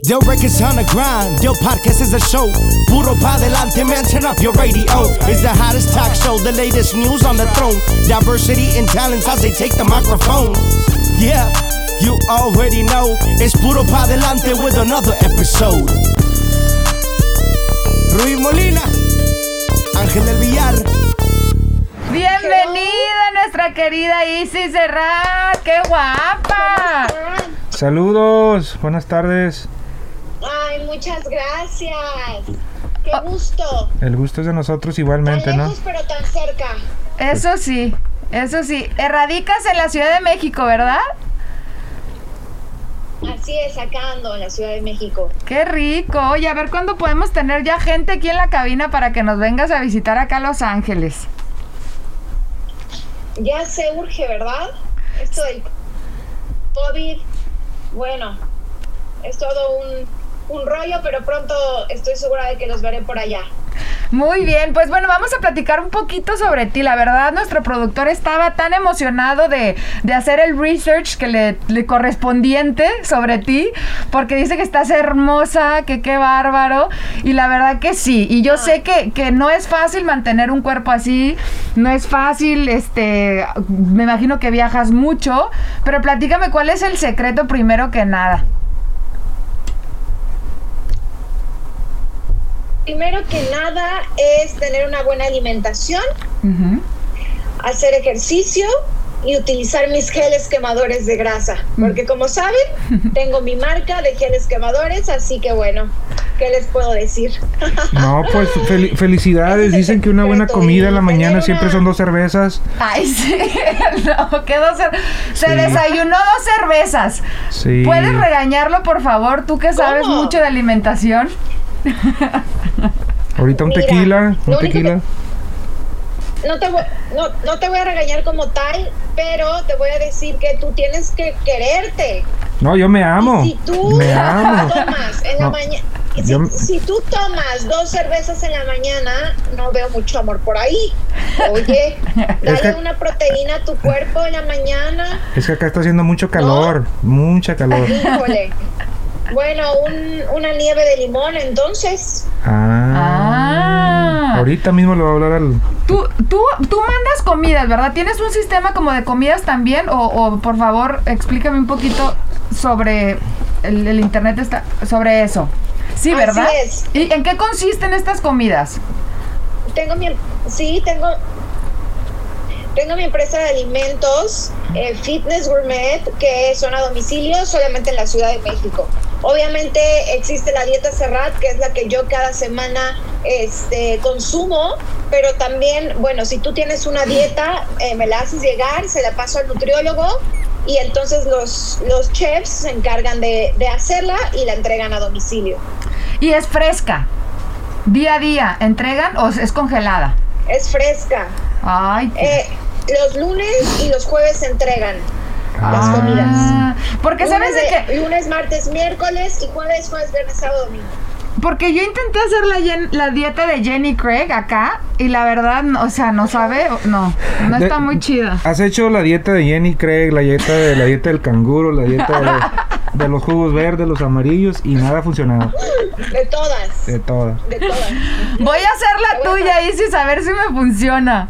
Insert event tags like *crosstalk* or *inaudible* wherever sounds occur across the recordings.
Del records on the grind, Del podcast is a show. Puro pa delante, man, turn up your radio. It's the hottest talk show, the latest news on the throne. Diversity and talents as they take the microphone. Yeah, you already know. It's Puro pa delante with another episode. Ruiz Molina, Ángel del Villar. Bienvenida nuestra querida Isis Serrat, qué guapa. Saludos, buenas tardes. Ay, muchas gracias. Qué Ah. gusto. El gusto es de nosotros Tan igualmente, ¿no? lejos pero tan cerca. Eso sí, eso sí. Erradicas en la Ciudad de México, ¿verdad? Así es, acá ando en la Ciudad de México. Qué rico. Oye, a ver cuándo podemos tener ya gente aquí en la cabina para que nos vengas a visitar acá a Los Ángeles. Ya se urge, ¿verdad? Esto del COVID, bueno, es todo un, un rollo, pero pronto estoy segura de que los veré por allá. Muy bien, pues bueno, vamos a platicar un poquito sobre ti. La verdad, nuestro productor estaba tan emocionado de, de hacer el research que le, le correspondiente sobre ti, porque dice que estás hermosa, que qué bárbaro. Y la verdad que sí. Y yo sé que, que no es fácil mantener un cuerpo así, no es fácil, este, me imagino que viajas mucho, pero platícame cuál es el secreto primero que nada. Primero que nada es tener una buena alimentación, hacer ejercicio y utilizar mis geles quemadores de grasa. Porque como saben, *laughs* tengo mi marca de geles quemadores, así que bueno, ¿qué les puedo decir? *laughs* No, pues fel- felicidades. Dicen que una buena comida en la mañana siempre son dos cervezas. Ay, sí. *laughs* No, quedó cer- Se Sí. desayunó dos cervezas. Sí. ¿Puedes regañarlo, por favor? Tú que sabes ¿Cómo? mucho de alimentación. *laughs* Ahorita un Mira, tequila, un tequila. No te, voy, no, no te voy a regañar como tal, pero te voy a decir que tú tienes que quererte. No, yo me amo. Y si tú Me amo. tomas en la mañana, si, yo- si tú tomas dos cervezas en la mañana, no veo mucho amor por ahí. Oye, *laughs* dale que- una proteína a tu cuerpo en la mañana. Es que acá está haciendo mucho calor, mucha calor. Híjole. Bueno, un- una nieve de limón, entonces. Ah. Ah. Ahorita mismo le voy a hablar al. Tú, tú, tú mandas comidas, ¿verdad? ¿Tienes un sistema como de comidas también? O, o, por favor, explícame un poquito sobre el, el internet, está, sobre eso. Sí, Así ¿verdad? es. ¿Y en qué consisten estas comidas? Tengo mi, sí, tengo, tengo mi empresa de alimentos, eh, Fitness Gourmet, que son a domicilio solamente en la Ciudad de México. Obviamente existe la dieta Serrat, que es la que yo cada semana este, consumo, pero también, bueno, si tú tienes una dieta, eh, me la haces llegar, se la paso al nutriólogo y entonces los, los chefs se encargan de, de hacerla y la entregan a domicilio. Y es fresca. Día a día, ¿entregan o es congelada? Es fresca. Ay, qué- Eh, los lunes y los jueves se entregan las Ah. comidas. Porque sabes de que... lunes, martes, miércoles y jueves, jueves, viernes, sábado, domingo. Porque yo intenté hacer la, Jen- la dieta de Jenny Craig acá y la verdad, no, o sea, no sabe, no, no De- está muy chida. Has hecho la dieta de Jenny Craig, la dieta de la dieta del canguro, la dieta de, de los jugos verdes, los amarillos y nada ha funcionado. De todas. De todas. De todas. Voy a hacer la Te voy a tuya, Isis, a ver si me funciona.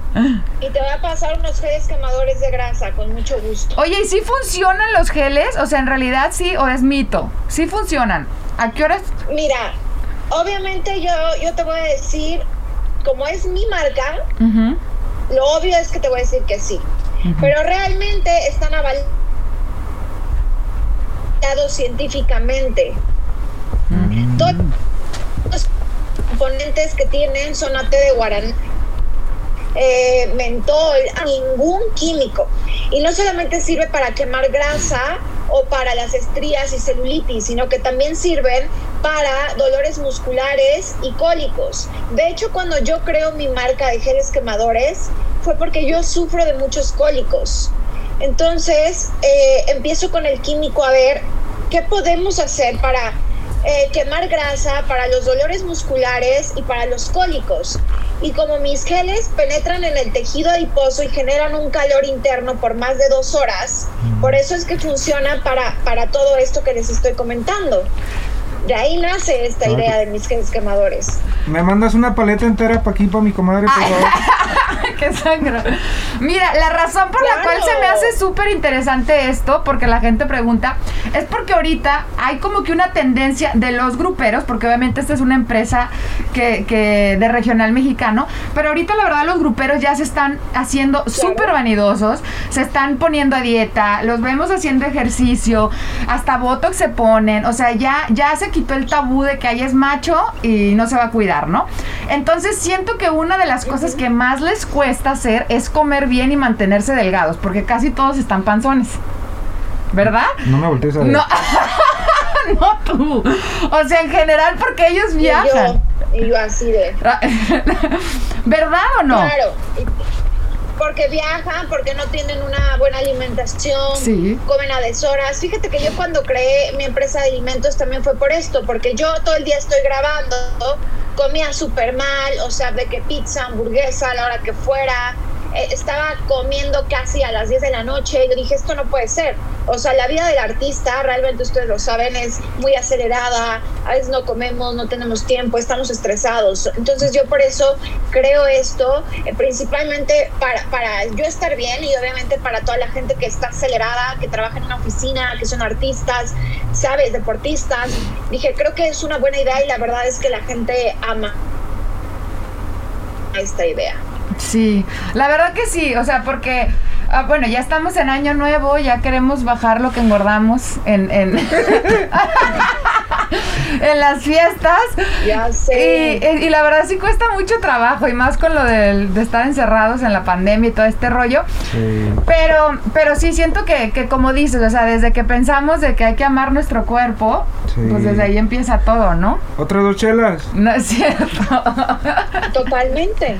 Y te voy a pasar unos geles quemadores de grasa con mucho gusto. Oye, ¿y si funcionan los geles? O sea, en realidad sí o es mito. Sí funcionan. ¿A qué horas? Mira, obviamente yo, yo te voy a decir, como es mi marca, lo obvio es que te voy a decir que sí. Pero realmente están avalados científicamente. Todos los componentes que tienen son a té de guaraná, eh, mentol, ningún químico. Y no solamente sirve para quemar grasa o para las estrías y celulitis, sino que también sirven para dolores musculares y cólicos. De hecho, cuando yo creo mi marca de geles quemadores, fue porque yo sufro de muchos cólicos. Entonces, eh, empiezo con el químico a ver qué podemos hacer para eh, quemar grasa, para los dolores musculares y para los cólicos. Y como mis geles penetran en el tejido adiposo y generan un calor interno por más de dos horas, por eso es que funciona para, para todo esto que les estoy comentando. De ahí nace esta Ah, idea de mis quemadores. Me mandas una paleta entera para aquí, para mi comadre, por favor. *laughs* ¡Qué sangre! Mira, la razón por la Claro. cual se me hace súper interesante esto, porque la gente pregunta, es porque ahorita hay como que una tendencia de los gruperos, porque obviamente esta es una empresa que, que de regional mexicano, pero ahorita la verdad los gruperos ya se están haciendo súper vanidosos, se están poniendo a dieta, los vemos haciendo ejercicio, hasta botox se ponen, o sea, ya, ya se quitó el tabú de que ahí es macho y no se va a cuidar, ¿no? Entonces siento que una de las cosas que más les cuesta hacer es comer bien y mantenerse delgados, porque casi todos están panzones. ¿Verdad? No me voltees a ver. No, *laughs* no tú. O sea, en general porque ellos Y viajan. yo, y yo así de... *laughs* ¿Verdad o no? Claro. Porque viajan, porque no tienen una buena alimentación, Sí. comen a deshoras. Fíjate que yo cuando creé mi empresa de alimentos también fue por esto, porque yo todo el día estoy grabando, comía súper mal, o sea, de que pizza, hamburguesa, a la hora que fuera, estaba comiendo casi a las 10 de la noche. Yo dije, esto no puede ser. O sea, la vida del artista, realmente ustedes lo saben, es muy acelerada. A veces no comemos, no tenemos tiempo, estamos estresados. Entonces yo por eso creo esto, eh, principalmente para, para yo estar bien y obviamente para toda la gente que está acelerada, que trabaja en una oficina, que son artistas, sabes, deportistas. Dije, creo que es una buena idea y la verdad es que la gente ama esta idea. Sí, la verdad que sí, o sea, porque, ah, bueno, ya estamos en año nuevo, ya queremos bajar lo que engordamos en, en, *laughs* en las fiestas. Ya Y, sé. y- y la verdad sí cuesta mucho trabajo, y más con lo del- de, estar encerrados en la pandemia y todo este rollo. Sí. Pero, pero sí siento que, que como dices, o sea, desde que pensamos de que hay que amar nuestro cuerpo, Sí. pues desde ahí empieza todo, ¿no? ¿Otras dos chelas? No es cierto. *laughs* Totalmente.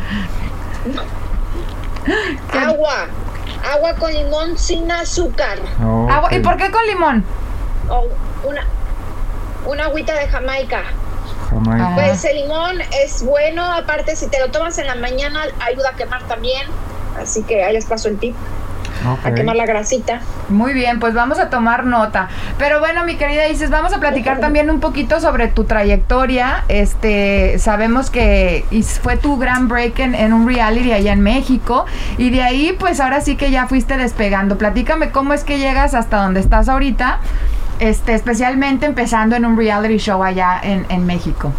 *laughs* ¿Qué? Agua. Agua con limón sin azúcar. Agua- ¿Y por qué con limón? O una, una agüita de Jamaica. Jamaica. Pues el limón es bueno, aparte si te lo tomas en la mañana ayuda a quemar también. Así que ahí les paso el tip, Ok. a quemar la grasita. Muy bien, pues vamos a tomar nota. Pero bueno, mi querida Isis, vamos a platicar también un poquito sobre tu trayectoria. Este, sabemos que fue tu gran break en, en un reality allá en México. Y de ahí, pues ahora sí que ya fuiste despegando. Platícame cómo es que llegas hasta donde estás ahorita. Este, especialmente empezando en un reality show allá en, en México.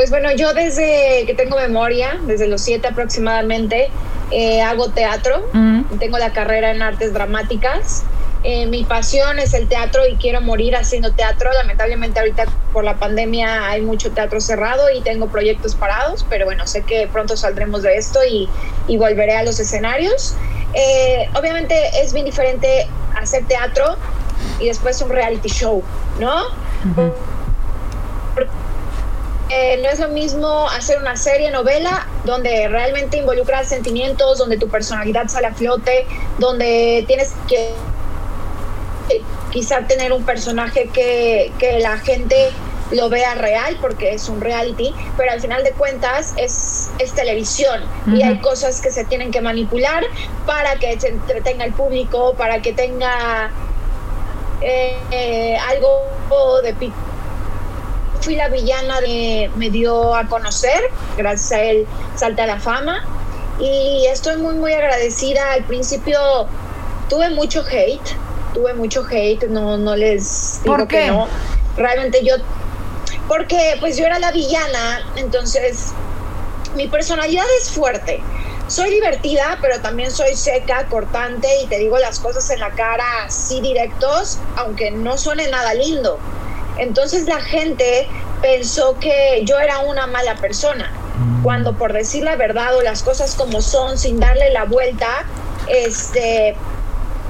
Pues bueno, yo desde que tengo memoria, desde los siete aproximadamente, eh, hago teatro. Mm, Tengo la carrera en artes dramáticas. Eh, mi pasión es el teatro y quiero morir haciendo teatro. Lamentablemente ahorita por la pandemia hay mucho teatro cerrado y tengo proyectos parados, pero bueno, sé que pronto saldremos de esto y, y volveré a los escenarios. Eh, obviamente es bien diferente hacer teatro y después un reality show, ¿no? ujú. Eh, no es lo mismo hacer una serie, novela, donde realmente involucras sentimientos, donde tu personalidad sale a flote, donde tienes que eh, quizá tener un personaje que, que la gente lo vea real porque es un reality, pero al final de cuentas es, es televisión y hay cosas que se tienen que manipular para que se entretenga el público, para que tenga eh, eh, algo de pico fui la villana de me dio a conocer, gracias a él salta a la fama y estoy muy muy agradecida. Al principio tuve mucho hate, tuve mucho hate, no no les digo ¿Por qué? que no. Realmente yo porque pues yo era la villana, entonces mi personalidad es fuerte. Soy divertida, pero también soy seca, cortante y te digo las cosas en la cara así directos, aunque no suene nada lindo. Entonces la gente pensó que yo era una mala persona, cuando por decir la verdad o las cosas como son, sin darle la vuelta, este,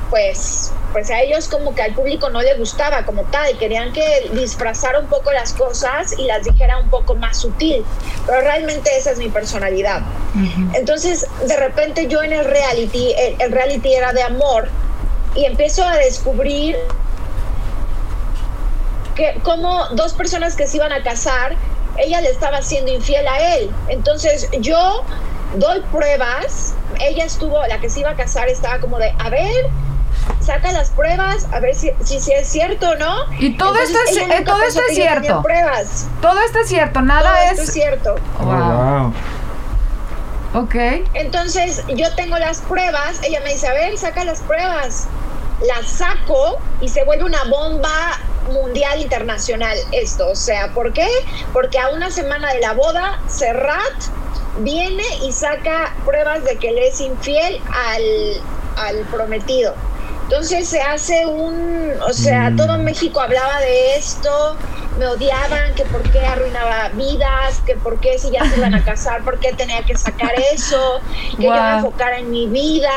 pues, pues a ellos como que al público no le gustaba como tal, y querían que disfrazara un poco las cosas y las dijera un poco más sutil, pero realmente esa es mi personalidad. Entonces, de repente yo en el reality, el, el reality era de amor, y empiezo a descubrir que como dos personas que se iban a casar, ella le estaba siendo infiel a él. Entonces yo doy pruebas, ella estuvo, la que se iba a casar estaba como de, a ver, saca las pruebas, a ver si, si, si es cierto o no. Y todo Entonces, esto es, eh, todo esto es cierto. pruebas. Todo esto es cierto, Todo nada esto es es. cierto. Oh, Wow. wow. Ok. Entonces yo tengo las pruebas, ella me dice, a ver, saca las pruebas. Las saco y se vuelve una bomba mundial internacional esto. O sea, ¿por qué? Porque a una semana de la boda, Serrat viene y saca pruebas de que le es infiel al, al prometido. Entonces se hace un, o sea, Mm. todo México hablaba de esto, me odiaban, que por qué arruinaba vidas, que por qué si ya se iban a casar, por qué tenía que sacar eso, que yo me enfocara en mi vida.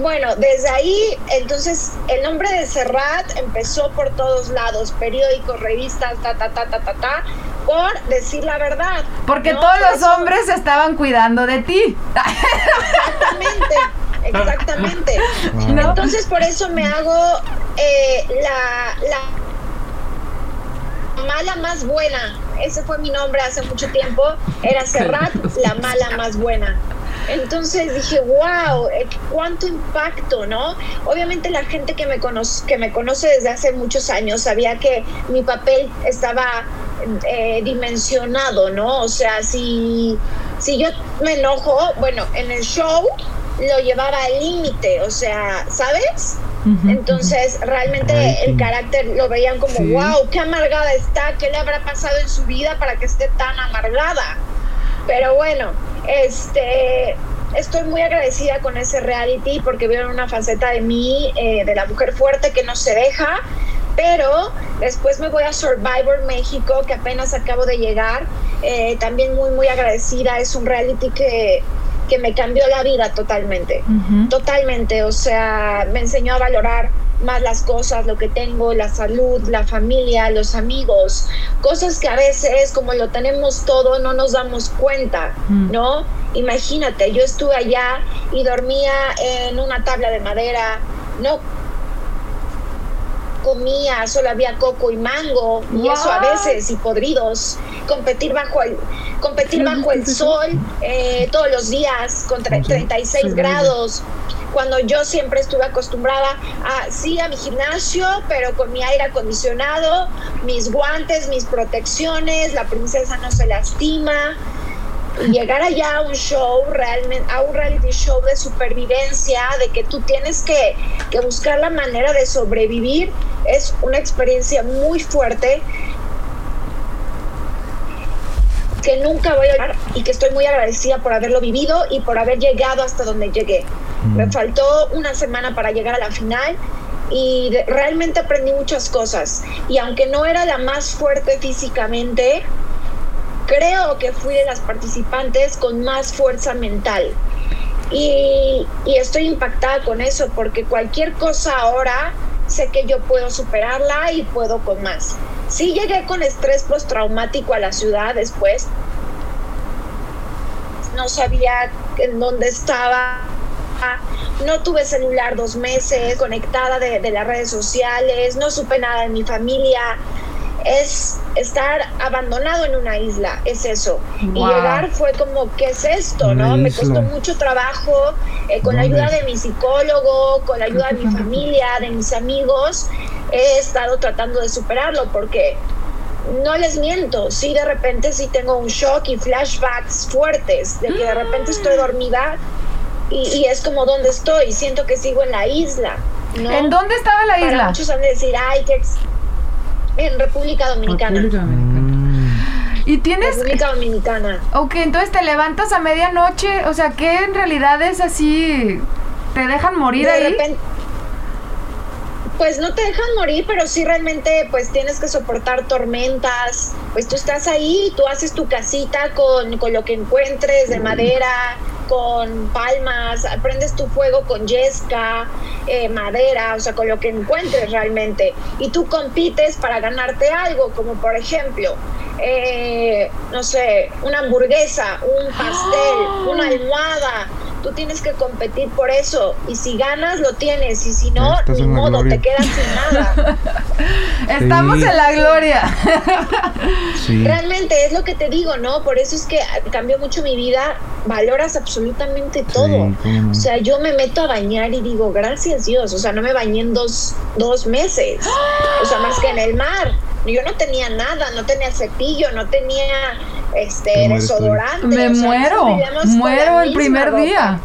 Bueno, desde ahí, entonces el nombre de Serrat empezó por todos lados, periódicos, revistas, ta, ta, ta, ta, ta, ta, por decir la verdad. Porque ¿no? todos Por los eso- hombres estaban cuidando de ti. Exactamente, exactamente. *laughs* Wow. Entonces por eso me hago eh, la, la mala más buena. Ese fue mi nombre hace mucho tiempo. Era Serrat, la mala más buena. Entonces dije, wow, eh, cuánto impacto, ¿no? Obviamente la gente que me, conoce, que me conoce desde hace muchos años sabía que mi papel estaba eh, dimensionado, ¿no? O sea, si, si yo me enojo, bueno, en el show lo llevaba al límite, o sea, ¿sabes? Entonces, realmente Ay, el carácter lo veían como, Sí. wow, qué amargada está, qué le habrá pasado en su vida para que esté tan amargada. Pero bueno, este, estoy muy agradecida con ese reality porque vieron una faceta de mí, eh, de la mujer fuerte que no se deja. Pero después me voy a Survivor México, que apenas acabo de llegar. Eh, también muy, muy agradecida. Es un reality que, que me cambió la vida totalmente. Totalmente, o sea, me enseñó a valorar más las cosas, lo que tengo, la salud, la familia, los amigos, cosas que a veces como lo tenemos todo no nos damos cuenta, Mm. ¿no? Imagínate, yo estuve allá y dormía en una tabla de madera, no comía, solo había coco y mango, y eso a veces, y podridos, competir bajo el, competir bajo el sol eh, todos los días con tre- 36 grados, cuando yo siempre estuve acostumbrada a, sí, a mi gimnasio, pero con mi aire acondicionado, mis guantes, mis protecciones, la princesa no se lastima, y llegar allá a un show, realmente, a un reality show de supervivencia, de que tú tienes que, que buscar la manera de sobrevivir, es una experiencia muy fuerte que nunca voy a olvidar y que estoy muy agradecida por haberlo vivido y por haber llegado hasta donde llegué. Me faltó una semana para llegar a la final y de- realmente aprendí muchas cosas. Y aunque no era la más fuerte físicamente, creo que fui de las participantes con más fuerza mental. Y, estoy impactada con eso porque cualquier cosa ahora sé que yo puedo superarla y puedo con más. Sí llegué con estrés postraumático a la ciudad después. No sabía en dónde estaba. No tuve celular dos meses, conectada de las redes sociales, no supe nada de mi familia. Es estar abandonado en una isla, es eso. Y llegar fue como, ¿qué es esto? Una ¿no? Me costó mucho trabajo, eh, con la ayuda de mi psicólogo, con la ayuda de mi familia, de mis amigos, he estado tratando de superarlo porque no les miento, sí de repente sí tengo un shock y flashbacks fuertes, de que de repente estoy dormida y, y es como ¿dónde estoy? Siento que sigo en la isla. ¿no? ¿En dónde estaba la Para isla? muchos han de decir, ay, ex- en República Dominicana. Mm. Y tienes... República Dominicana. Ok, entonces te levantas a medianoche, o sea, que en realidad es así... ¿Te dejan morir de ahí? repente pues no te dejan morir, pero sí realmente pues tienes que soportar tormentas. Pues tú estás ahí, tú haces tu casita con, con lo que encuentres de madera, con palmas, prendes tu fuego con yesca, eh, madera, o sea, con lo que encuentres realmente. Y tú compites para ganarte algo, como por ejemplo, eh, no sé, una hamburguesa, un pastel, una almohada. Tú tienes que competir por eso. Y si ganas, lo tienes. Y si no, Estás ni modo, gloria. te quedas sin nada. *laughs* Estamos Sí. en la gloria. Sí. Realmente es lo que te digo, ¿no? Por eso es que cambió mucho mi vida. Valoras absolutamente todo. O sea, yo me meto a bañar y digo, gracias Dios. O sea, no me bañé en dos, dos meses. O sea, más que en el mar. Yo no tenía nada, no tenía cepillo, no tenía este desodorante. Me o sea, muero, muero el primer ropa. día.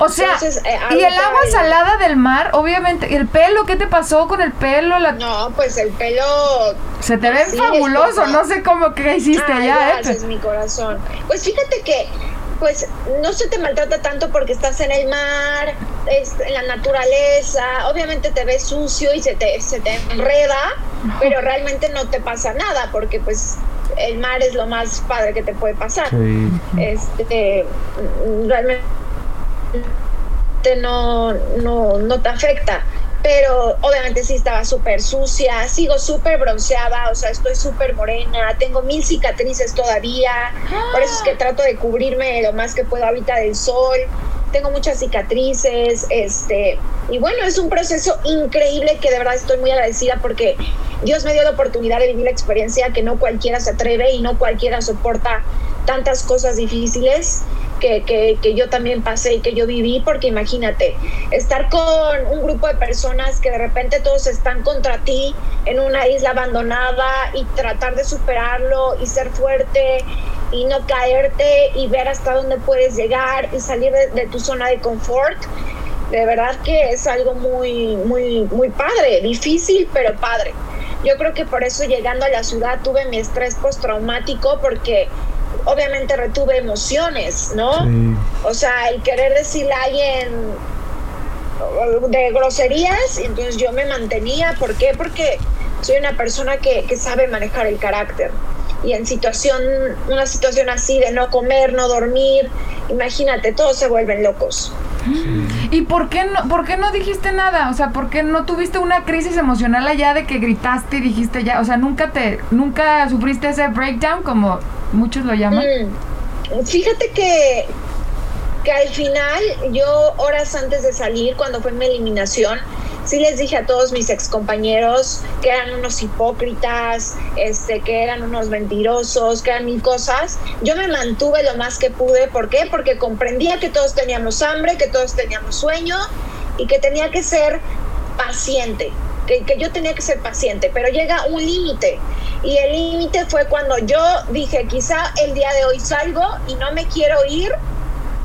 O sea, Entonces, eh, y el agua el- salada del mar, obviamente, el pelo, ¿qué te pasó con el pelo? La- No, pues el pelo Se te ve fabuloso, no sé cómo qué hiciste Ay, allá, gracias, ¿eh? mi corazón. Pues fíjate que, pues, no se te maltrata tanto porque estás en el mar, es- en la naturaleza. Obviamente te ves sucio y se te, se te enreda, pero realmente no te pasa nada porque, pues, el mar es lo más padre que te puede pasar. Sí. Este, realmente no, no, no te afecta. Pero obviamente sí estaba súper sucia, sigo súper bronceada, o sea, estoy súper morena, tengo mil cicatrices todavía, por eso es que trato de cubrirme lo más que puedo ahorita del sol, tengo muchas cicatrices, este, y bueno, es un proceso increíble que de verdad estoy muy agradecida porque Dios me dio la oportunidad de vivir la experiencia que no cualquiera se atreve y no cualquiera soporta tantas cosas difíciles que, que, que yo también pasé y que yo viví, porque imagínate, estar con un grupo de personas que de repente todos están contra ti en una isla abandonada y tratar de superarlo y ser fuerte y no caerte y ver hasta dónde puedes llegar y salir de, de tu zona de confort. De verdad que es algo muy, muy, muy padre, difícil, pero padre. Yo creo que por eso llegando a la ciudad tuve mi estrés postraumático porque obviamente retuve emociones, ¿no? Sí. O sea, el querer decirle a alguien de groserías, entonces yo me mantenía. ¿Por qué? Porque soy una persona que, que sabe manejar el carácter. Y en situación, una situación así de no comer, no dormir, imagínate, todos se vuelven locos. ¿Y por qué no, por qué no dijiste nada? O sea, ¿por qué no tuviste una crisis emocional allá de que gritaste y dijiste ya? O sea, nunca te, nunca sufriste ese breakdown como muchos lo llaman. Mm, Fíjate que, que al final, yo horas antes de salir, cuando fue mi eliminación, sí les dije a todos mis excompañeros que eran unos hipócritas, este, que eran unos mentirosos, que eran mil cosas. Yo me mantuve lo más que pude. ¿Por qué? Porque comprendía que todos teníamos hambre, que todos teníamos sueño y que tenía que ser paciente. Que, que yo tenía que ser paciente, pero llega un límite. Y el límite fue cuando yo dije, quizá el día de hoy salgo y no me quiero ir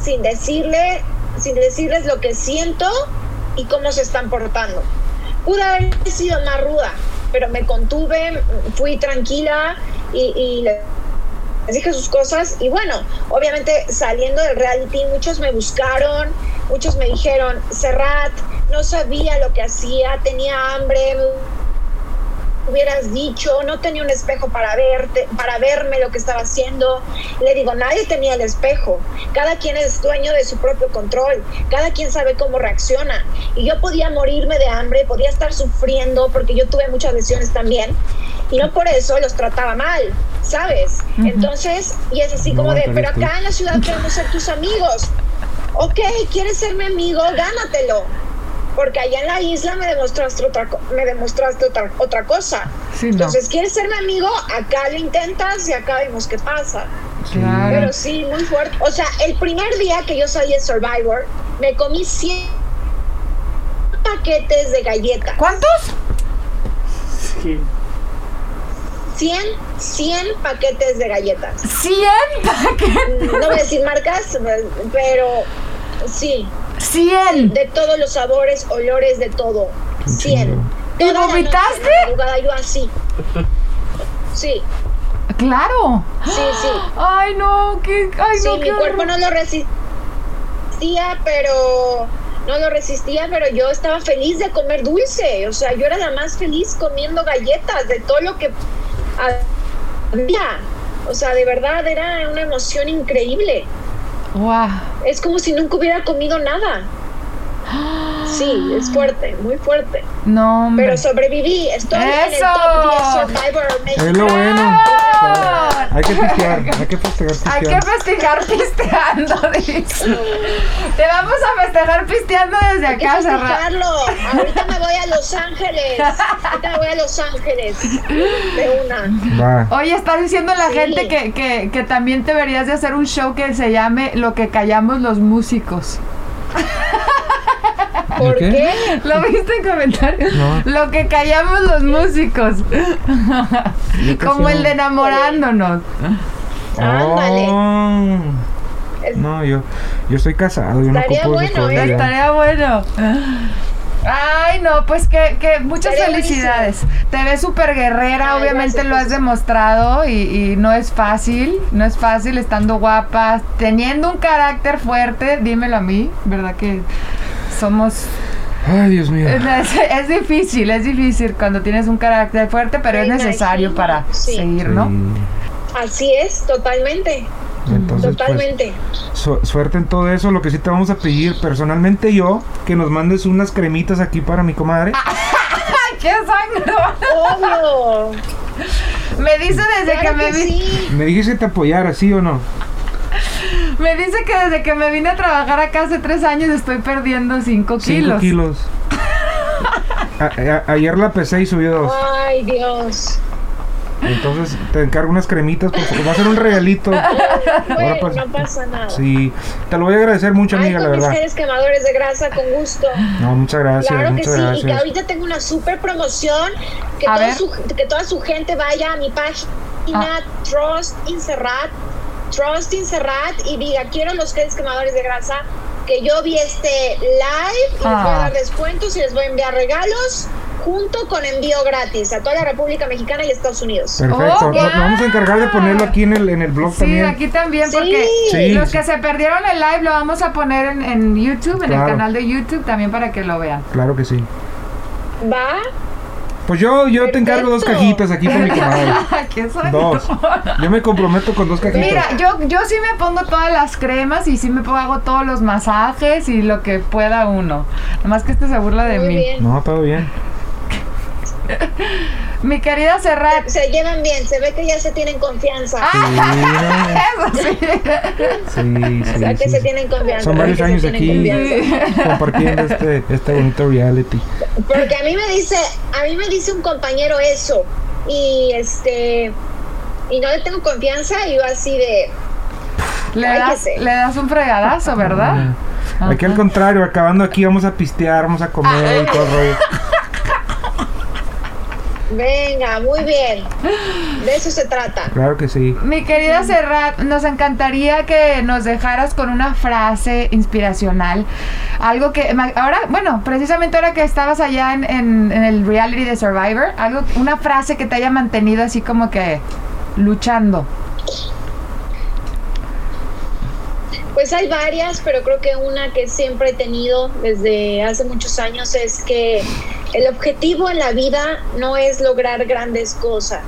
sin decirle, sin decirles lo que siento y cómo se están portando. Pude haber sido más ruda, pero me contuve, fui tranquila y, y les dije sus cosas y bueno, obviamente saliendo del reality muchos me buscaron, muchos me dijeron, Serrat, no sabía lo que hacía, tenía hambre, me hubieras dicho, no tenía un espejo para verte, para verme lo que estaba haciendo. Le digo, nadie tenía el espejo. Cada quien es dueño de su propio control. Cada quien sabe cómo reacciona. Y yo podía morirme de hambre, podía estar sufriendo porque yo tuve muchas lesiones también. Y no por eso los trataba mal, ¿sabes? Entonces, y es así como de, pero vez tú". acá en la ciudad queremos ser tus amigos. Ok, ¿quieres ser mi amigo? Gánatelo porque allá en la isla me demostraste otra, me demostraste otra, otra cosa. Sí, no. Entonces, ¿quieres ser mi amigo? Acá lo intentas y acá vemos qué pasa. Claro. Pero sí, muy fuerte. O sea, el primer día que yo salí de Survivor, me comí 100 paquetes de galletas. ¿Cuántos? Sí. 100, 100 paquetes de galletas. ¿100 paquetes? No voy a decir marcas, pero sí, ¿100? de todos los sabores, olores, de todo. Un 100. chingo. ¿Y Toda vomitaste? la yo así. Sí, Claro. sí, sí. Ay, no, qué. Ay, Sí, no, mi qué cuerpo horror. no lo resistía, pero no lo resistía, pero yo estaba feliz de comer dulce. O sea, yo era la más feliz comiendo galletas de todo lo que había. O sea, de verdad era una emoción increíble. Guau. Es como si nunca hubiera comido nada. Sí, es fuerte, muy fuerte. No, hombre. Pero sobreviví. Estoy en el ¡Eso! top 10 Survivor México. Es lo bueno. Hay que pistear, hay que festejar *laughs* Hay que pisteando. festejar pisteando, *laughs* dice. Te vamos a festejar pisteando desde Hay acá, festejarlo. Ahorita me voy a Los Ángeles. Ahorita me voy a Los Ángeles. De una. Va. Oye, está diciendo la Sí. gente que, que, que también deberías de hacer un show que se llame Lo que callamos los músicos. ¿Por qué? qué? ¿Lo viste en comentarios? No. Lo que callamos los músicos. Como el de enamorándonos. Ándale. Oh. Es- No, yo, yo estoy casado, yo no Estaría bueno, ¿eh? Estaría bueno. Ay, no, pues que, que muchas Estaría felicidades. Te ves súper guerrera, Ay, obviamente gracias, lo has demostrado y, y no es fácil, no es fácil estando guapa, teniendo un carácter fuerte, dímelo a mí, ¿verdad que somos... Ay, Dios mío. Es, es difícil, es difícil cuando tienes un carácter fuerte, pero es necesario imagino, para sí. seguir, ¿no? Así es, totalmente. Entonces, pues, Totalmente. su- suerte en todo eso. Lo que sí te vamos a pedir personalmente yo, que nos mandes unas cremitas aquí para mi comadre. *laughs* ¡Ay, qué sangre! Obvio. Me dice desde Claro que me que sí. Me dijiste que te apoyara, ¿sí o no? Me dice que desde que me vine a trabajar acá hace tres años estoy perdiendo cinco Cinco kilos. kilos. A- a- ayer la pesé y subió dos. Ay, Dios. Entonces te encargo unas cremitas, por favor. Va a ser un regalito. *laughs* Bueno, pues- no pasa nada. Sí, te lo voy a agradecer mucho, Ay, amiga, la con mis verdad. geles quemadores de grasa, con gusto. No, muchas gracias, Claro que muchas sí, y que ahorita tengo una super promoción, que, toda su, que toda su gente vaya a mi página Ah. Trust Inserrat, Trust Inserrat y diga, quiero los geles quemadores de grasa, que yo vi este live y les voy Ah. a dar descuentos y les voy a enviar regalos junto con envío gratis a toda la República Mexicana y Estados Unidos. Perfecto. Oh, Nos- vamos a encargar de ponerlo aquí en el, en el blog Sí, también. aquí también, Sí. porque Sí, los sí. que se perdieron el live lo vamos a poner en, en YouTube, en el canal de YouTube también para que lo vean. Claro que sí. ¿Va? Pues yo, yo te encargo dos cajitas aquí por mi *laughs* comadre. ¿Qué soy? Dos. Yo me comprometo con dos cajitas. Mira, yo, yo sí me pongo todas las cremas y sí me pongo, hago todos los masajes y lo que pueda uno. Nomás que este se burla de Muy mí. bien. No, todo bien. *laughs* Mi querida Serrat. Se llevan bien, se ve que ya se tienen confianza. Ah, *laughs* eso sí. Sí, sí, o sea, que sí, se sí. tienen confianza. Son se varios años se aquí compartiendo este, este bonito reality. Porque a mí me dice, a mí me dice un compañero eso y este y no le tengo confianza y yo así de Le das, le das un fregadazo, ¿verdad? Aquí al contrario, acabando aquí vamos a pistear, vamos a comer y todo el rollo. *laughs* venga, muy bien. De eso se trata. Claro que sí. Mi querida Serrat, nos encantaría que nos dejaras con una frase inspiracional. Algo que ahora, bueno, precisamente ahora que estabas allá en, en- en el reality de Survivor, algo, una frase que te haya mantenido así como que luchando. Pues hay varias, pero creo que una que siempre he tenido desde hace muchos años es que el objetivo en la vida no es lograr grandes cosas,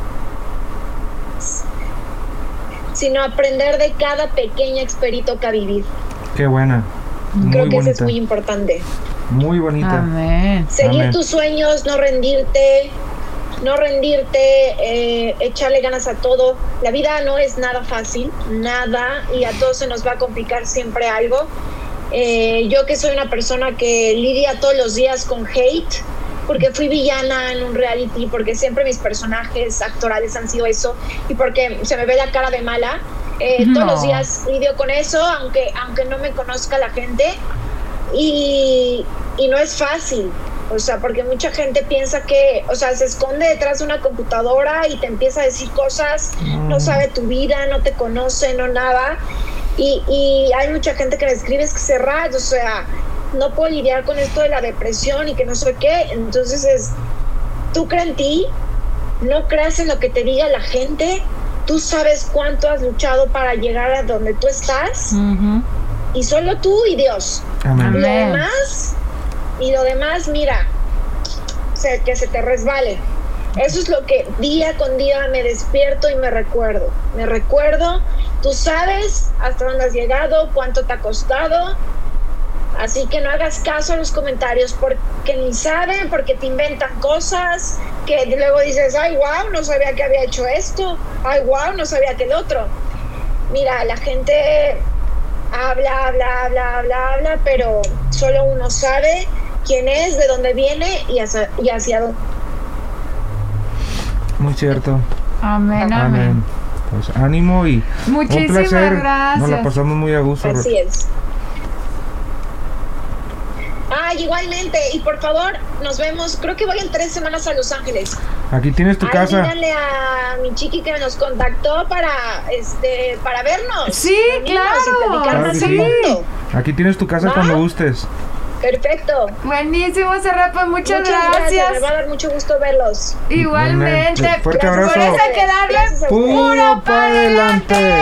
sino aprender de cada pequeña experito que a vivir. Qué buena. Creo que eso es bonita. muy importante. Muy bonita. Amén. Seguir Amén. tus sueños, no rendirte, no rendirte, eh, echarle ganas a todo. La vida no es nada fácil, nada, y a todos se nos va a complicar siempre algo. Eh, yo que soy una persona que lidia todos los días con hate, porque fui villana en un reality, porque siempre mis personajes actorales han sido eso, y porque se me ve la cara de mala. Eh, Todos No. los días lidio con eso, aunque, aunque no me conozca la gente. Y, y no es fácil, o sea, porque mucha gente piensa que, o sea, se esconde detrás de una computadora y te empieza a decir cosas, no sabe tu vida, no te conoce, no nada. Y, y hay mucha gente que me escribe es que cerrar, o sea, no puedo lidiar con esto de la depresión y que no sé qué. Entonces es, tú crees en ti, no creas en lo que te diga la gente, tú sabes cuánto has luchado para llegar a donde tú estás y solo tú y Dios. Amén. Lo demás, y lo demás, mira, se- que se te resbale. Eso es lo que día con día me despierto y me recuerdo. Me recuerdo, tú sabes hasta dónde has llegado, cuánto te ha costado, Así que no hagas caso a los comentarios porque ni saben, porque te inventan cosas, que luego dices, ay, wow, no sabía que había hecho esto, ay, wow, no sabía que el otro. Mira, la gente habla, habla, habla, habla, habla, pero solo uno sabe quién es, de dónde viene y hacia, y hacia dónde. Muy cierto. Amén, amén. Amén. Pues ánimo y Muchísimas un placer. Nos gracias. la pasamos muy a gusto. Así es. Ay, igualmente. Y por favor, nos vemos. Creo que voy en tres semanas a Los Ángeles. Aquí tienes tu Ay, casa. díganle a mi chiqui que nos contactó para este para vernos. Sí, claro. Claro sí. Aquí tienes tu casa ¿Va? cuando gustes. Perfecto. Buenísimo, Serra, pues muchas, Muchas gracias. Me va a dar mucho gusto verlos. Igualmente. Igualmente. Fuerte Por abrazo. eso hay que darle Gracias a ustedes. Puro pa' adelante.